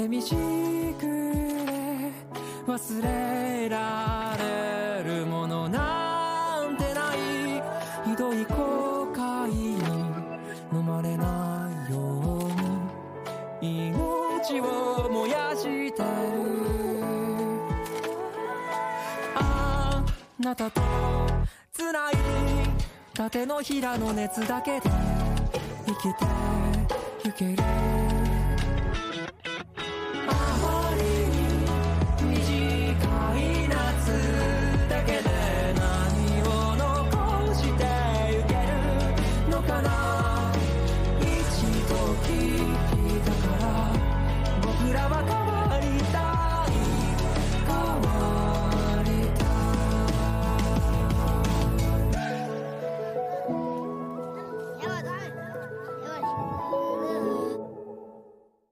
寂しくれ忘れられるものなんてないひどい後悔に飲まれないように命を燃やしてる。あなたとつない縦のひらの熱だけで生きてゆける。